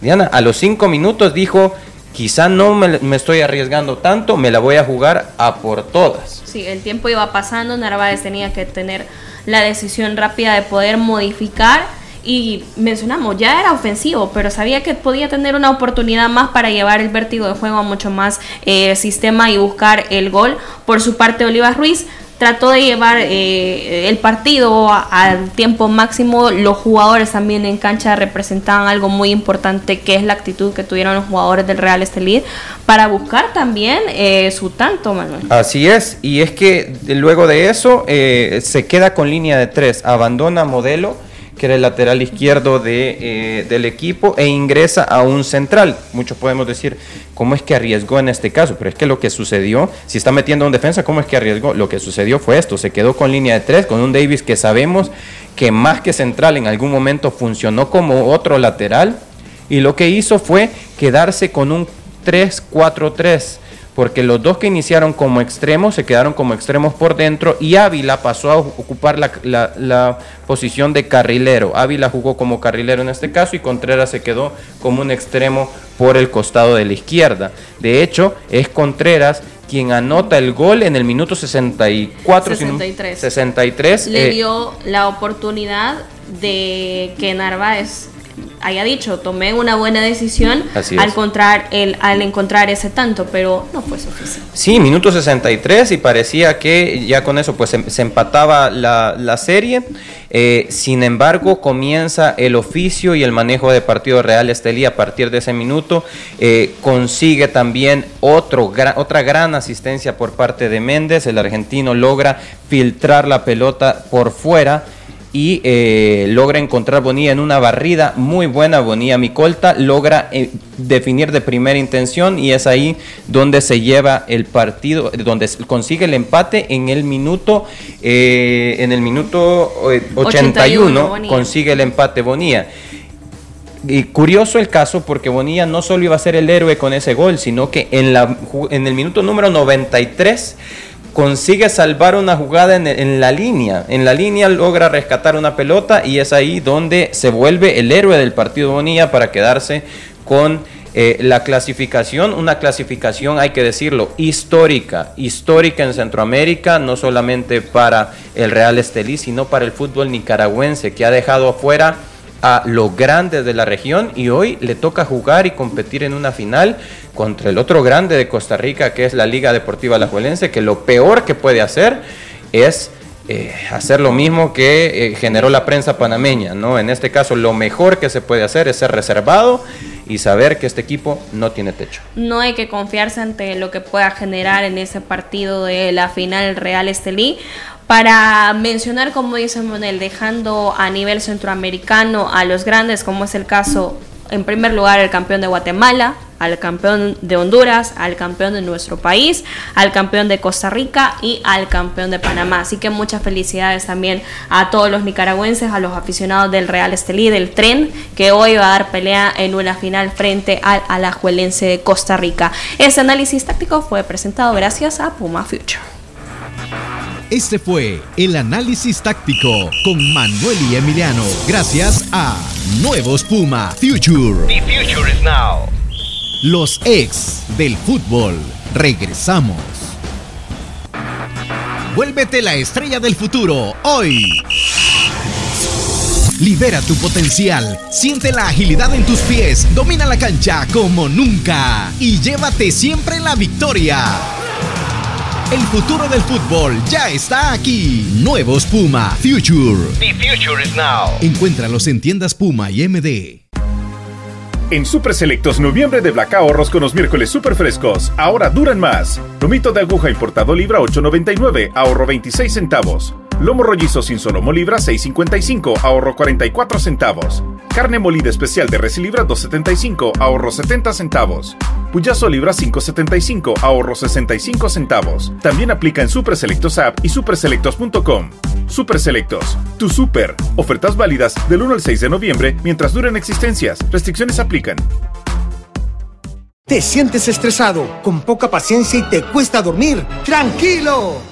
Diana, a los 5 minutos dijo, quizá no me, me, estoy arriesgando tanto, me la voy a jugar a por todas. Sí, el tiempo iba pasando, Narváez tenía que tener la decisión rápida de poder modificar y mencionamos, ya era ofensivo, pero sabía que podía tener una oportunidad más para llevar el vértigo de juego a mucho más eh, sistema y buscar el gol. Por su parte, Olivas Ruiz trató de llevar eh, el partido al tiempo máximo. Los jugadores también en cancha representaban algo muy importante, que es la actitud que tuvieron los jugadores del Real Estelí para buscar también eh, su tanto, Manuel. Así es, y es que luego de eso eh, se queda con línea de tres, abandona modelo que era el lateral izquierdo de, eh, del equipo, e ingresa a un central. Muchos podemos decir, ¿cómo es que arriesgó en este caso? Pero es que lo que sucedió, si está metiendo un defensa, ¿cómo es que arriesgó? Lo que sucedió fue esto, se quedó con línea de tres, con un Davis que sabemos que más que central en algún momento funcionó como otro lateral, y lo que hizo fue quedarse con un 3-4-3 porque los dos que iniciaron como extremos se quedaron como extremos por dentro y Ávila pasó a ocupar la, posición de carrilero. Ávila jugó como carrilero en este caso y Contreras se quedó como un extremo por el costado de la izquierda. De hecho, es Contreras quien anota el gol en el minuto 64. 63. 63 Le eh, dio la oportunidad de que Narváez haya dicho, tomé una buena decisión al encontrar, el, al encontrar ese tanto, pero no fue suficiente. Sí, minuto 63 y parecía que ya con eso pues se, empataba la, serie. Eh, sin embargo, comienza el oficio y el manejo de partido Real Estelí a partir de ese minuto. Eh, consigue también otro, otra gran asistencia por parte de Méndez. El argentino logra filtrar la pelota por fuera y eh, logra encontrar Bonilla en una barrida muy buena. Bonilla Micolta logra eh, definir de primera intención y es ahí donde se lleva el partido, donde consigue el empate en el minuto, eh, en el minuto 81, consigue el empate Bonilla. Y curioso el caso porque Bonilla no solo iba a ser el héroe con ese gol, sino que en, la, en el minuto número 93 consigue salvar una jugada en, la línea. En la línea logra rescatar una pelota y es ahí donde se vuelve el héroe del partido Bonilla para quedarse con eh, la clasificación, una clasificación, hay que decirlo, histórica, histórica en Centroamérica, no solamente para el Real Estelí, sino para el fútbol nicaragüense, que ha dejado afuera a los grandes de la región y hoy le toca jugar y competir en una final contra el otro grande de Costa Rica que es la Liga Deportiva Alajuelense, que lo peor que puede hacer es eh, hacer lo mismo que eh, generó la prensa panameña, ¿no? En este caso lo mejor que se puede hacer es ser reservado y saber que este equipo no tiene techo. No hay que confiarse ante lo que pueda generar en ese partido de la final Real Estelí para mencionar, como dice Monel, dejando a nivel centroamericano a los grandes, como es el caso, en primer lugar, el campeón de Guatemala, al campeón de Honduras, al campeón de nuestro país, al campeón de Costa Rica y al campeón de Panamá. Así que muchas felicidades también a todos los nicaragüenses, a los aficionados del Real Estelí, del tren, que hoy va a dar pelea en una final frente al Alajuelense de Costa Rica. Ese análisis táctico fue presentado gracias a Puma Future. Este fue el análisis táctico con Manuel y Emiliano. Gracias a Nuevos Puma Future. The future is now. Los ex del fútbol. Regresamos. Vuélvete la estrella del futuro hoy. Libera tu potencial, siente la agilidad en tus pies, domina la cancha como nunca y llévate siempre la victoria. El futuro del fútbol ya está aquí. Nuevos Puma Future. The future is now. Encuéntralos en tiendas Puma y MD. En Super Selectos noviembre de Black ahorros con los miércoles super frescos. Ahora duran más. Lomito de aguja importado libra 8.99, ahorro 26 centavos. Lomo rollizo sin solomo libra 6.55, ahorro 44 centavos. Carne molida especial de res libra 2.75, ahorro 70 centavos. Puyazo libra 5.75, ahorro 65 centavos. También aplica en Super Selectos App y superselectos.com. Super Selectos, tu super. Ofertas válidas del 1 al 6 de noviembre mientras duren existencias. Restricciones aplican. ¿Te sientes estresado, con poca paciencia y te cuesta dormir? ¡Tranquilo!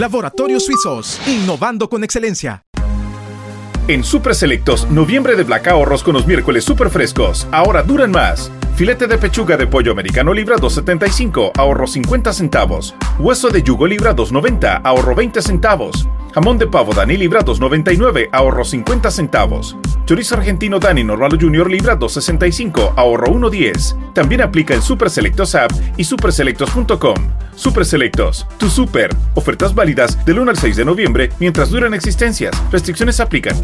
Laboratorios Suizos, innovando con excelencia. En Super Selectos, noviembre de Black ahorros con los miércoles super frescos. Ahora duran más. Filete de pechuga de pollo americano libra 2.75, ahorro 50 centavos. Hueso de yugo libra 2.90, ahorro 20 centavos. Jamón de pavo Dani libra 2.99, ahorro 50 centavos. Chorizo argentino Dani Normal Junior libra 2.65, ahorro 1.10. También aplica en Super Selectos App y superselectos.com. Super Selectos, tu super. Ofertas válidas del 1 al 6 de noviembre mientras duran existencias. Restricciones aplican.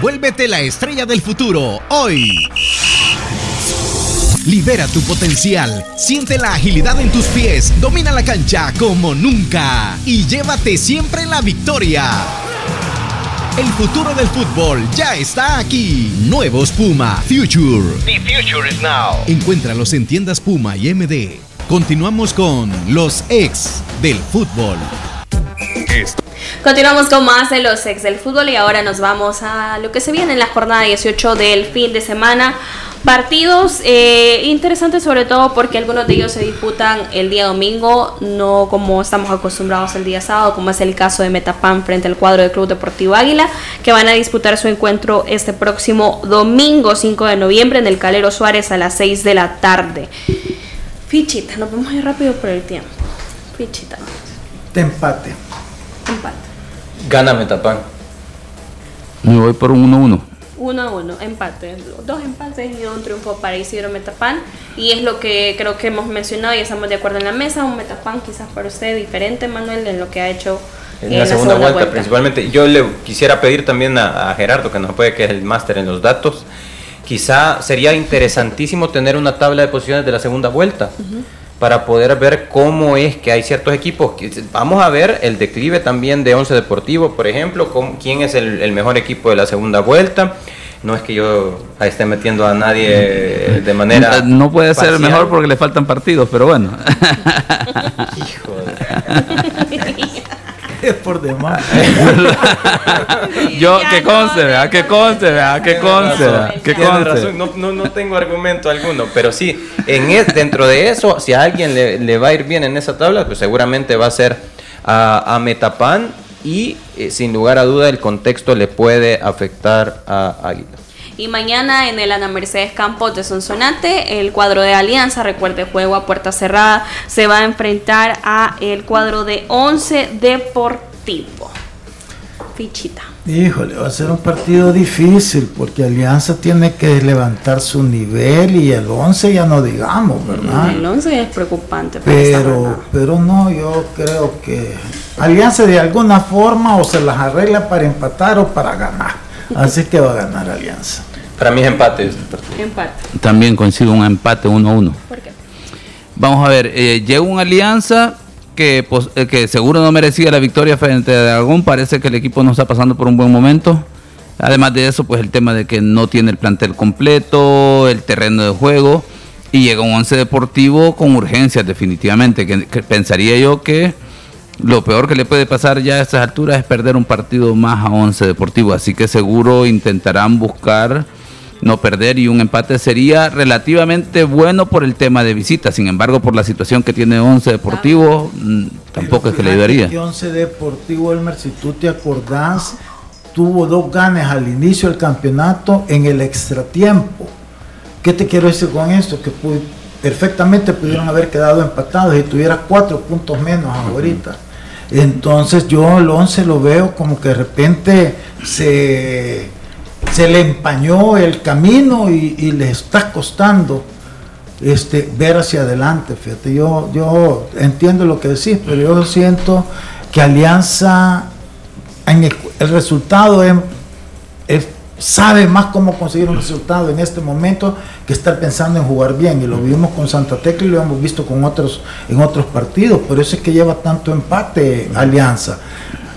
Vuélvete la estrella del futuro hoy. Libera tu potencial, siente la agilidad en tus pies, domina la cancha como nunca y llévate siempre la victoria. El futuro del fútbol ya está aquí. Nuevos Puma Future. The future is now. Encuéntralos en tiendas Puma y MD. Continuamos con los ex del fútbol. Continuamos con más de los ex del fútbol y ahora nos vamos a lo que se viene en la jornada 18 del fin de semana. Partidos eh, interesantes sobre todo porque algunos de ellos se disputan el día domingo, no como estamos acostumbrados el día sábado, como es el caso de Metapan frente al cuadro del Club Deportivo Águila, que van a disputar su encuentro este próximo domingo 5 de noviembre en el Calero Suárez a las 6 de la tarde. Fichita, nos vamos a ir rápido por el tiempo. Fichita. De empate. Empate. Gana Metapan. Me voy por un 1-1. 1 a 1, empate. Dos empates y un triunfo para Isidro Metapan. Y es lo que creo que hemos mencionado y estamos de acuerdo en la mesa. Un Metapan quizás para usted diferente, Manuel, en lo que ha hecho En la, segunda, vuelta, principalmente. Yo le quisiera pedir también a, a Gerardo, que nos puede que es el máster en los datos, quizá sería interesantísimo tener una tabla de posiciones de la segunda vuelta. Para poder ver cómo es que hay ciertos equipos. Vamos a ver el declive también de Once Deportivo, por ejemplo, cómo- quién es el, el mejor equipo de la segunda vuelta. No es que yo esté metiendo a nadie de manera. No puede ser parcial. mejor porque le faltan partidos, pero bueno. Es por demás. Yo, que conste, vea, que conste, vea, que conste, que Tiene conste. razón, no, no, no tengo argumento alguno, pero sí, en es- dentro de eso, si a alguien le, le va a ir bien en esa tabla, pues seguramente va a ser a, a Metapan y eh, sin lugar a duda el contexto le puede afectar a Águila. Y mañana en el Ana Mercedes Campos de Sonsonate, el cuadro de Alianza, recuerde juego a puerta cerrada, se va a enfrentar a el cuadro de Once Deportivo. Fichita. Híjole, va a ser un partido difícil porque Alianza tiene que levantar su nivel y el 11 ya no digamos, ¿verdad? El 11 es preocupante. Pero, pero no, yo creo que Alianza de alguna forma o se las arregla para empatar o para ganar. Así que va a ganar Alianza. Para mí es empate este partido. Empate. También consigo un empate 1-1. ¿Por qué? Vamos a ver, eh, llega una alianza que, eh, que seguro no merecía la victoria frente a Dragón. Parece que el equipo no está pasando por un buen momento. Además de eso, pues el tema de que no tiene el plantel completo, el terreno de juego. Y llega un once deportivo con urgencias, definitivamente. Que, que pensaría yo que lo peor que le puede pasar ya a estas alturas es perder un partido más a once deportivo. Así que seguro intentarán buscar no perder y un empate sería relativamente bueno por el tema de visita. Sin embargo, por la situación que tiene Once Deportivo, mm, tampoco es que le ayudaría. que Once Deportivo Elmer, si tú te acordás, tuvo dos ganes al inicio del campeonato en el extratiempo. ¿Qué te quiero decir con esto? Que perfectamente pudieron haber quedado empatados y tuviera cuatro puntos menos ahorita. Entonces yo el 11 lo veo como que de repente se, se le empañó el camino y, y le está costando este, ver hacia adelante. Fíjate, yo, yo entiendo lo que decís, pero yo siento que Alianza, en el, el resultado es, es- sabe más cómo conseguir un resultado en este momento que estar pensando en jugar bien. Y lo vimos con Santa Tecla y lo hemos visto con otros, en otros partidos. Por eso es que lleva tanto empate Alianza.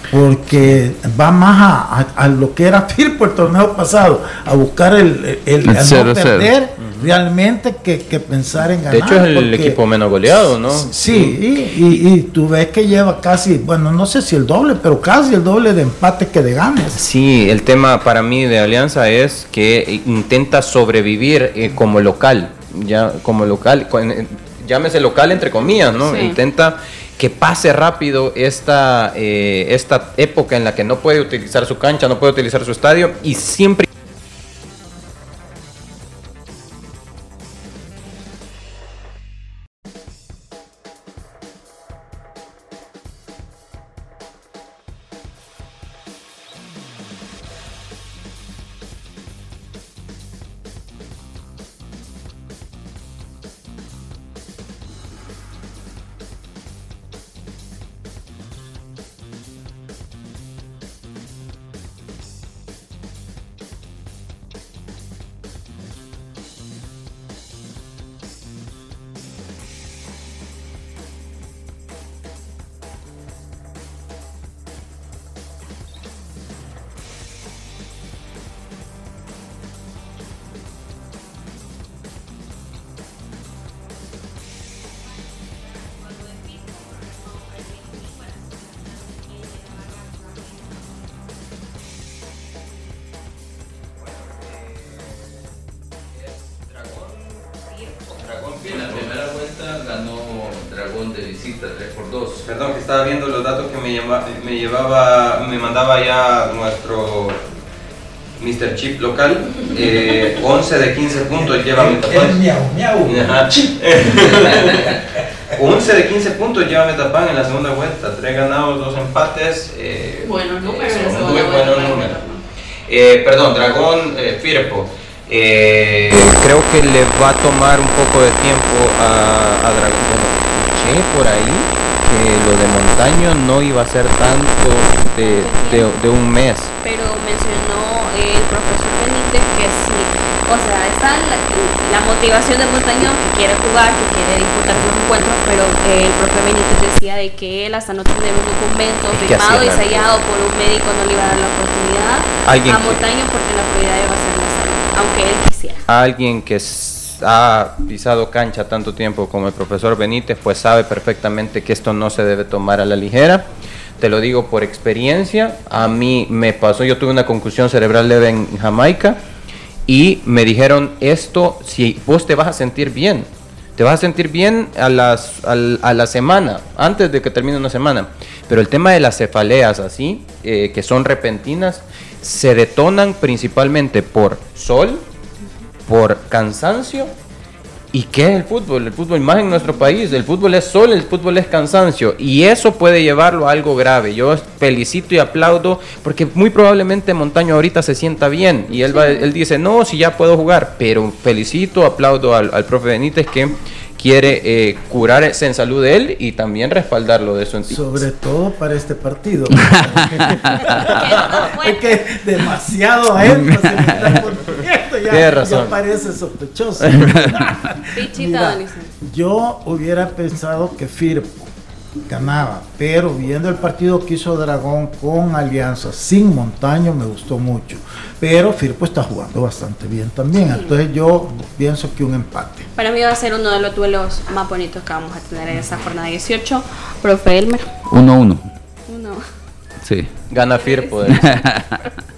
Porque va más a, a- a lo que era Firpo el torneo pasado, a buscar el, el, el- El a no 0-0. perder realmente que, que pensar en ganar. De hecho, es el porque- equipo menos goleado, ¿no? Sí, y, y- y tú ves que lleva casi, bueno, no sé si el doble, pero casi el doble de empate que de ganes. Sí, el tema para mí de Alianza es que intenta sobrevivir eh, como local, ya como local, con- eh, llámese local entre comillas, ¿no? Sí. Intenta que pase rápido esta, eh, esta época en la que no puede utilizar su cancha, no puede utilizar su estadio y siempre De visita 3 por 2. Perdón, que estaba viendo los datos que me, llama- me llevaba, me mandaba ya nuestro Mr. Chip local. Eh, 11 de 15 puntos lleva Metapán. miau, miau. Ajá. 11 de 15 puntos lleva Metapán en la segunda vuelta. 3 ganados, 2 empates. eh, Buenos números son en la muy buenos números. Eh, perdón, Dragón eh, Firpo. Eh, creo que le va a tomar un poco de tiempo a, a Dragón. Escuché por ahí que lo de Montaño no iba a ser tanto de, de- de un mes. pero mencionó el profesor Benítez que sí, o sea, está la, la motivación de Montañón que quiere jugar, que quiere disputar los encuentros, pero eh, el profe Benítez decía de que él hasta no tener un documento Es que firmado y sellado por un médico no le iba a dar la oportunidad a que- Montañón porque la prioridad iba a ser la salud, aunque él quisiera. Alguien que ha pisado cancha tanto tiempo como el profesor Benítez, pues sabe perfectamente que esto no se debe tomar a la ligera. Te lo digo por experiencia. A mí me pasó, yo tuve una concusión cerebral leve en Jamaica y me dijeron esto, si vos te vas a sentir bien, te vas a sentir bien a, las, a la semana, antes de que termine una semana. Pero el tema de las cefaleas así, eh, que son repentinas, se detonan principalmente por sol, por cansancio. ¿Y qué es el fútbol? El fútbol más en nuestro país. El fútbol es sol, el fútbol es cansancio. Y eso puede llevarlo a algo grave. Yo felicito y aplaudo porque muy probablemente Montaño ahorita se sienta bien. Y él, va, él dice, no, si ya puedo jugar. Pero felicito, aplaudo al, al profe Benítez que quiere eh, curarse en salud de él y también respaldarlo de su Sobre todo para este partido. es que demasiado énfasis le está poniendo, ya, Tienes razón. ya parece sospechoso. Pichita, Mira, yo hubiera pensado que Firpo ganaba, pero viendo el partido que hizo Dragón con Alianza sin Montaño me gustó mucho. Pero Firpo está jugando bastante bien también. Entonces yo pienso que un empate. Para mí va a ser uno de los duelos más bonitos que vamos a tener en esta jornada 18. Profe Elmer. 1-1. Uno. Sí. Gana Firpo.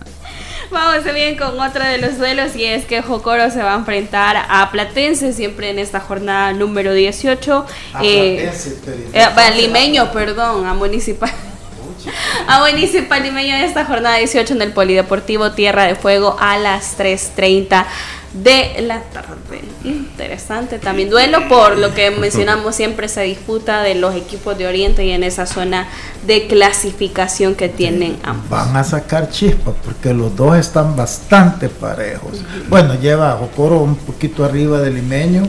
Vamos bien con otro de los duelos y es que Jocoro se va a enfrentar a Platense siempre en esta jornada número 18. A Eh, eh, a limeño, perdón, a Municipal. A Municipal Limeño en esta jornada 18 en el Polideportivo Tierra de Fuego a las 3.30 de la tarde. Interesante también. Duelo por lo que mencionamos siempre se disputa de los equipos de Oriente y en esa zona de clasificación que tienen ambos. Van a sacar chispas porque los dos están bastante parejos. Bueno, lleva Jocoro un poquito arriba del limeño,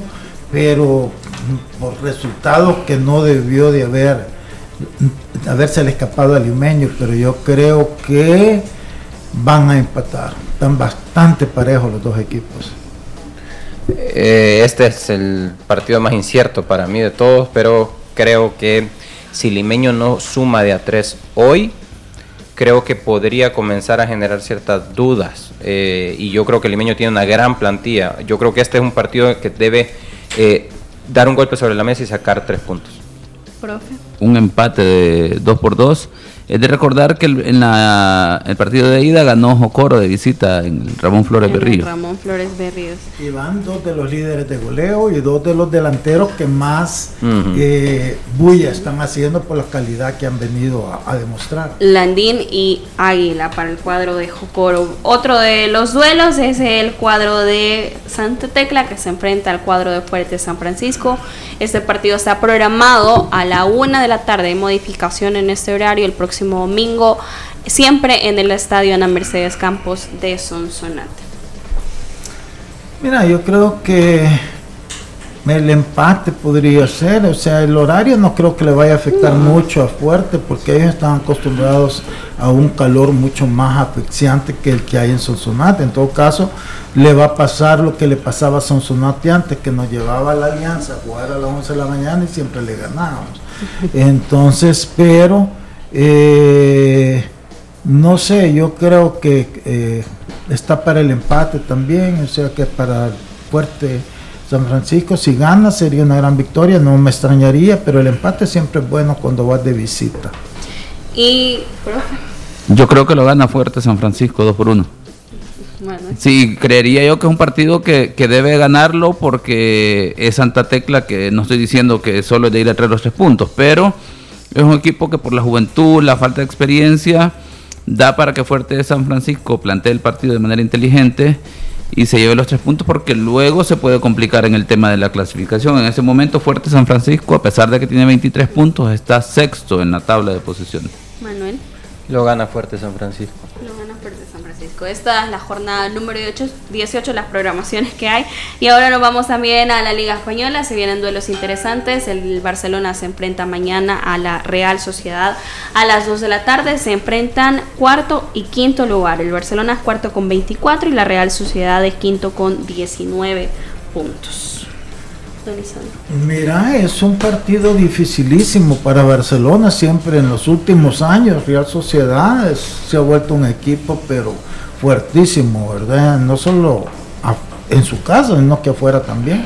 pero por resultados que no debió de haber haberse escapado al limeño, pero yo creo que van a empatar. Están bastante parejos los dos equipos. Eh, este es el partido más incierto para mí de todos, pero creo que si Limeño no suma de a tres hoy, creo que podría comenzar a generar ciertas dudas. Eh, y yo creo que Limeño tiene una gran plantilla. Yo creo que este es un partido que debe eh, dar un golpe sobre la mesa y sacar tres puntos. Un empate de 2 por 2 es de recordar que en la, el partido de ida ganó Jocoro de visita en Ramón Flores Berrío. Ramón Flores Berríos. Y van dos de los líderes de goleo y dos de los delanteros que más eh, bulla están haciendo por la calidad que han venido a, demostrar. Landín y Águila para el cuadro de Jocoro. Otro de los duelos es el cuadro de Santa Tecla que se enfrenta al cuadro de Fuerte San Francisco. Este partido está programado a la una de la tarde. Hay modificación en este horario el próximo domingo, siempre en el estadio Ana Mercedes Campos de Sonsonate. Mira, yo creo que el empate podría ser, o sea, el horario no creo que le vaya a afectar mucho a Fuerte porque ellos están acostumbrados a un calor mucho más asfixiante que el que hay en Sonsonate. En todo caso, le va a pasar lo que le pasaba a Sonsonate antes, que nos llevaba a la alianza a jugar a las 11 de la mañana y siempre le ganábamos. Entonces, pero eh, no sé, yo creo que eh, está para el empate también, o sea que para el fuerte San Francisco, si gana sería una gran victoria, no me extrañaría, pero el empate siempre es bueno cuando vas de visita. Y, Yo creo que lo gana fuerte San Francisco 2 por 1. Sí, creería yo que es un partido que, que, debe ganarlo porque es Santa Tecla, que no estoy diciendo que solo es de ir a traer los tres puntos, pero es un equipo que por la juventud, la falta de experiencia, da para que Fuerte de San Francisco plantee el partido de manera inteligente y se lleve los tres puntos porque luego se puede complicar en el tema de la clasificación. En ese momento Fuerte San Francisco, a pesar de que tiene 23 puntos, está sexto en la tabla de posiciones. Manuel. Lo gana Fuerte San Francisco. Lo gana Fuerte Francisco. Esta es la jornada número 18, las programaciones que hay. Y ahora nos vamos también a la Liga Española. Se vienen duelos interesantes. El Barcelona se enfrenta mañana a la Real Sociedad a las 2 de la tarde. Se enfrentan cuarto y quinto lugar. El Barcelona es cuarto con 24 y la Real Sociedad es quinto con 19 puntos. Mira, es un partido dificilísimo para Barcelona, siempre en los últimos años. Real Sociedad se ha vuelto un equipo, pero fuertísimo, ¿verdad? No solo en su casa, sino que afuera también,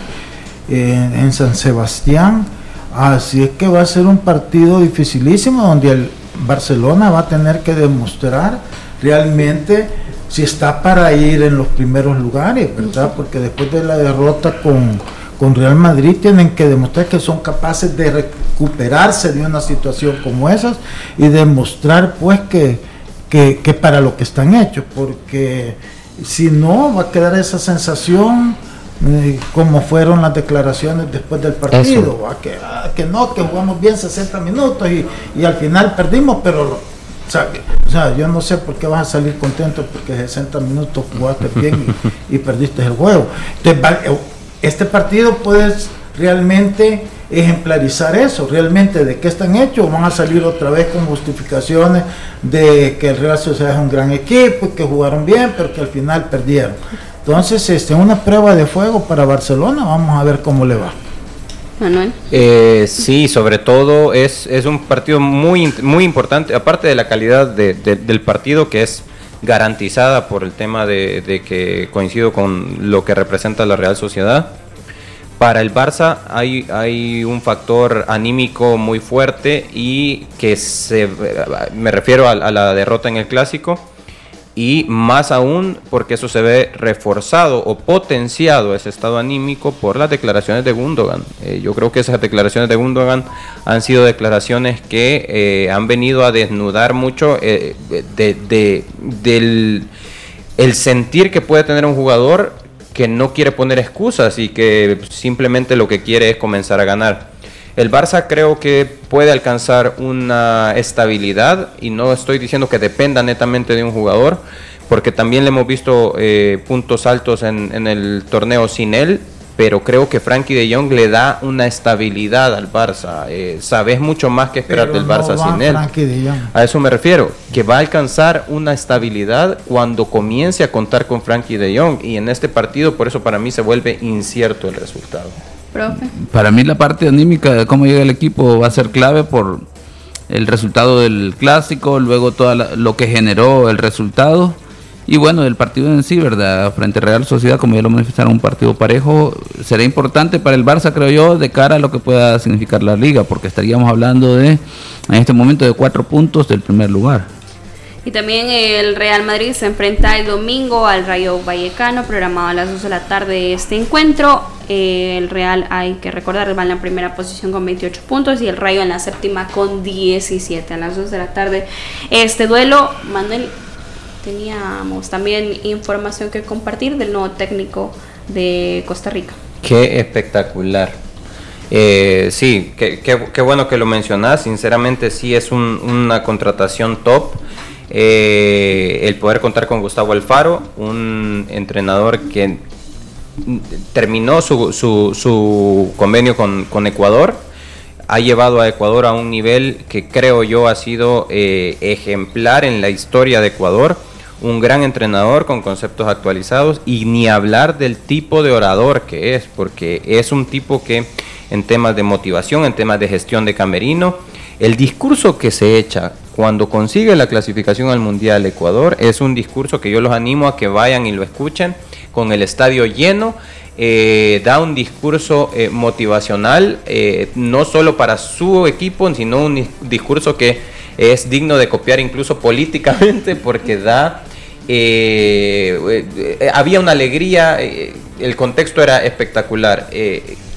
en San Sebastián. Así es que va a ser un partido dificilísimo donde el Barcelona va a tener que demostrar realmente si está para ir en los primeros lugares, ¿verdad? Porque después de la derrota con con Real Madrid tienen que demostrar que son capaces de recuperarse de una situación como esas y demostrar pues que, que, para lo que están hechos, porque si no va a quedar esa sensación eh, como fueron las declaraciones después del partido, que, ah, que, no, que jugamos bien 60 minutos y, y al final perdimos, pero o sea, yo no sé por qué vas a salir contento porque 60 minutos jugaste bien y, y perdiste el juego. Entonces, este partido puede realmente ejemplarizar eso, realmente de qué están hechos, van a salir otra vez con justificaciones de que el Real Sociedad es un gran equipo, y que jugaron bien, pero que al final perdieron. Entonces, este, una prueba de fuego para Barcelona, vamos a ver cómo le va. Manuel. Eh, sí, sobre todo es, es un partido muy, muy importante, aparte de la calidad del partido que es garantizada por el tema de, que coincido con lo que representa la Real Sociedad. Para el Barça hay, un factor anímico muy fuerte y que se, me refiero a la derrota en el clásico y más aún porque eso se ve reforzado o potenciado ese estado anímico por las declaraciones de Gundogan. Eh, yo creo que esas declaraciones de Gundogan han sido declaraciones que eh, han venido a desnudar mucho eh, de, del el sentir que puede tener un jugador que no quiere poner excusas y que simplemente lo que quiere es comenzar a ganar. El Barça creo que puede alcanzar una estabilidad y no estoy diciendo que dependa netamente de un jugador, porque también le hemos visto eh, puntos altos en, en el torneo sin él pero creo que Frankie de Jong le da una estabilidad al Barça. Eh, sabes mucho más que esperar del Barça sin él. A eso me refiero, que va a alcanzar una estabilidad cuando comience a contar con Frankie de Jong y en este partido por eso para mí se vuelve incierto el resultado. Para mí la parte anímica de cómo llega el equipo va a ser clave por el resultado del clásico, luego todo lo que generó el resultado y bueno, el partido en sí, ¿verdad? Frente a Real Sociedad, como ya lo manifestaron, un partido parejo, será importante para el Barça, creo yo, de cara a lo que pueda significar la liga, porque estaríamos hablando de, en este momento, de cuatro puntos del primer lugar. Y también el Real Madrid se enfrenta el domingo al Rayo Vallecano, programado a las 2 de la tarde este encuentro. Eh, el Real, hay que recordar, va en la primera posición con 28 puntos y el Rayo en la séptima con 17 a las 2 de la tarde. Este duelo, Manuel, teníamos también información que compartir del nuevo técnico de Costa Rica. Qué espectacular. Eh, sí, qué, bueno que lo mencionas. Sinceramente, sí es una contratación top. Eh, el poder contar con Gustavo Alfaro, un entrenador que terminó su, su, convenio con, con, Ecuador, ha llevado a Ecuador a un nivel que creo yo ha sido eh, ejemplar en la historia de Ecuador un gran entrenador con conceptos actualizados y ni hablar del tipo de orador que es, porque es un tipo que en temas de motivación, en temas de gestión de camerino, el discurso que se echa cuando consigue la clasificación al Mundial Ecuador es un discurso que yo los animo a que vayan y lo escuchen con el estadio lleno. Eh, da un discurso eh, motivacional, eh, no solo para su equipo, sino un discurso que es digno de copiar incluso políticamente porque da eh, eh, había una alegría, eh, el contexto era espectacular.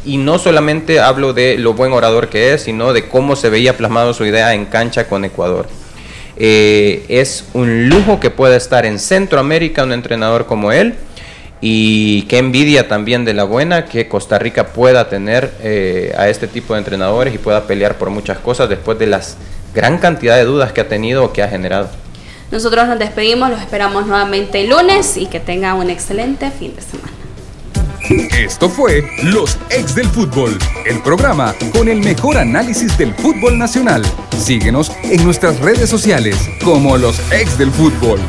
y no solamente hablo de lo buen orador que es, sino de cómo se veía plasmado su idea en cancha con Ecuador. es un lujo que pueda estar en Centroamérica un entrenador como él. Y qué envidia también de la buena que Costa Rica pueda tener a este tipo de entrenadores y pueda pelear por muchas cosas después de las gran cantidad de dudas que ha tenido o que ha generado. Nosotros nos despedimos, los esperamos nuevamente el lunes y que tengan un excelente fin de semana. Esto fue Los Ex del Fútbol, el programa con el mejor análisis del fútbol nacional. Síguenos en nuestras redes sociales como Los Ex del Fútbol.